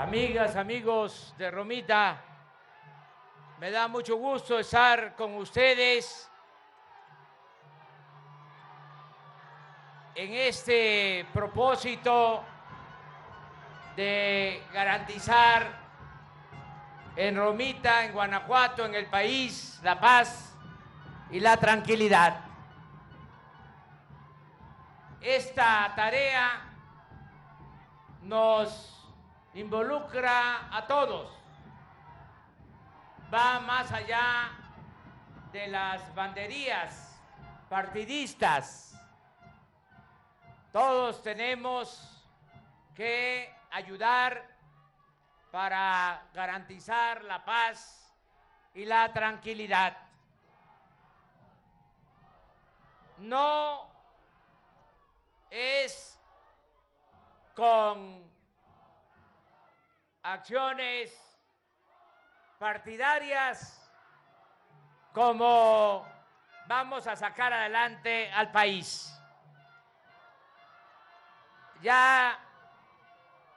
Amigas, amigos de Romita, me da mucho gusto estar con ustedes en este propósito de garantizar en Romita, en Guanajuato, en el país, la paz y la tranquilidad. Esta tarea nos involucra a todos, va más allá de las banderías partidistas. Todos tenemos que ayudar para garantizar la paz y la tranquilidad. No es con acciones partidarias como vamos a sacar adelante al país. Ya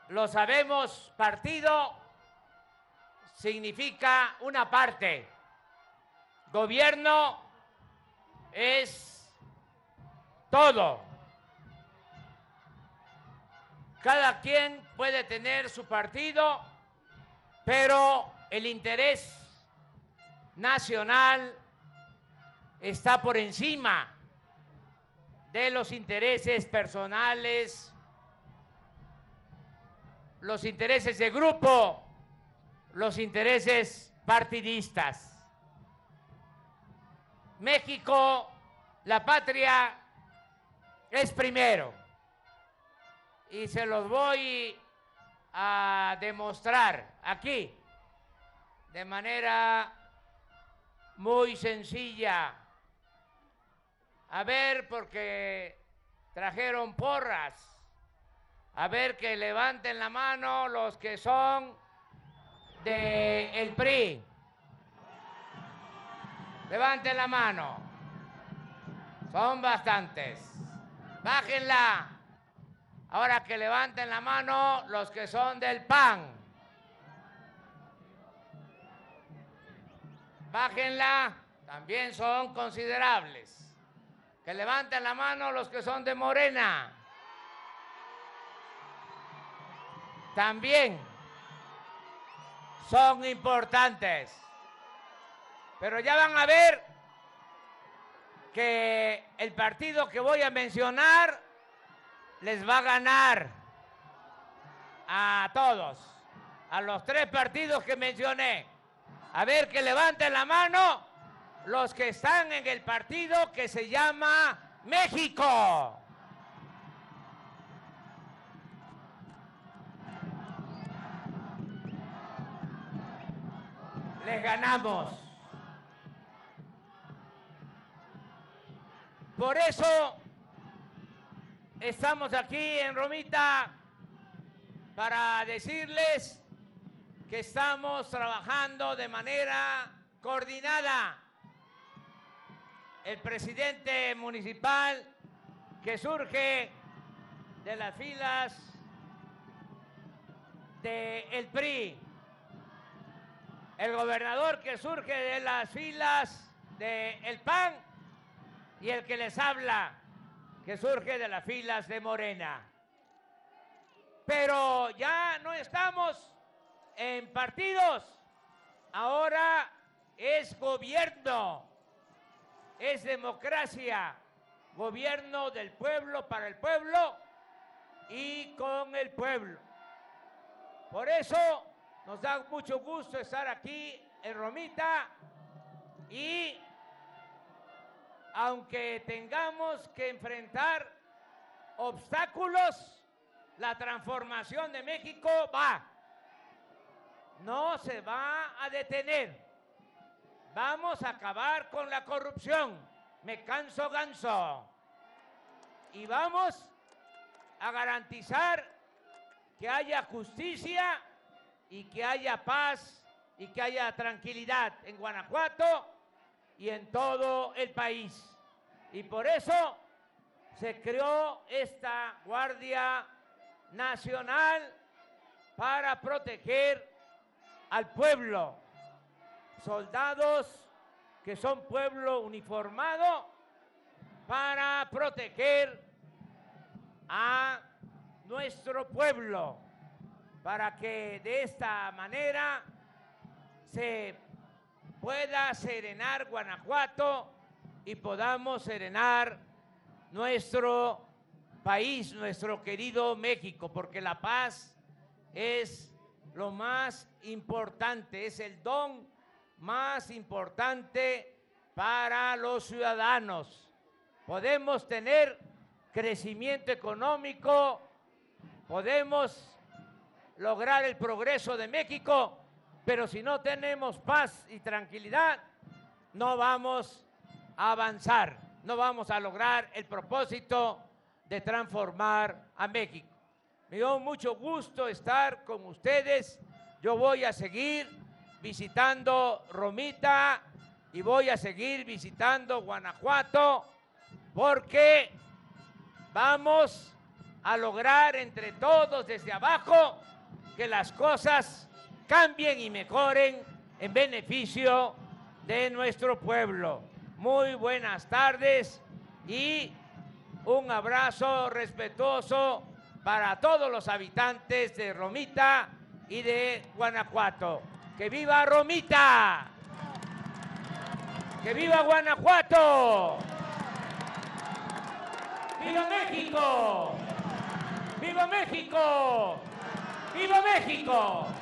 lo sabemos, partido significa una parte. Gobierno es todo. Cada quien puede tener su partido, pero el interés nacional está por encima de los intereses personales, los intereses de grupo, los intereses partidistas. México, la patria, es primero y se los voy a demostrar aquí de manera muy sencilla. A ver, porque trajeron porras. A ver que levanten la mano los que son de el PRI. Levanten la mano. Son bastantes. Bájenla. Ahora que levanten la mano los que son del PAN. Bájenla, también son considerables. Que levanten la mano los que son de Morena. También son importantes. Pero ya van a ver que el partido que voy a mencionar les va a ganar a todos, a los tres partidos que mencioné. A ver que levanten la mano los que están en el partido que se llama México. Les ganamos. Por eso estamos aquí en Romita para decirles que estamos trabajando de manera coordinada. El presidente municipal que surge de las filas del PRI, el gobernador que surge de las filas del PAN y el que les habla que surge de las filas de Morena. Pero ya no estamos en partidos, ahora es gobierno, es democracia, gobierno del pueblo para el pueblo y con el pueblo. Por eso nos da mucho gusto estar aquí en Romita y aunque tengamos que enfrentar obstáculos, la transformación de México va. No se va a detener. Vamos a acabar con la corrupción. Me canso ganso. Y vamos a garantizar que haya justicia y que haya paz y que haya tranquilidad en Guanajuato y en todo el país. Y por eso se creó esta Guardia Nacional para proteger al pueblo. Soldados que son pueblo uniformado para proteger a nuestro pueblo, para que de esta manera se pueda serenar Guanajuato y podamos serenar nuestro país, nuestro querido México, porque la paz es lo más importante, es el don más importante para los ciudadanos. Podemos tener crecimiento económico, podemos lograr el progreso de México, pero si no tenemos paz y tranquilidad, no vamos a avanzar, no vamos a lograr el propósito de transformar a México. Me dio mucho gusto estar con ustedes. Yo voy a seguir visitando Romita y voy a seguir visitando Guanajuato porque vamos a lograr entre todos desde abajo que las cosas cambien y mejoren en beneficio de nuestro pueblo. Muy buenas tardes y un abrazo respetuoso para todos los habitantes de Romita y de Guanajuato. ¡Que viva Romita! ¡Que viva Guanajuato! ¡Viva México! ¡Viva México! ¡Viva México!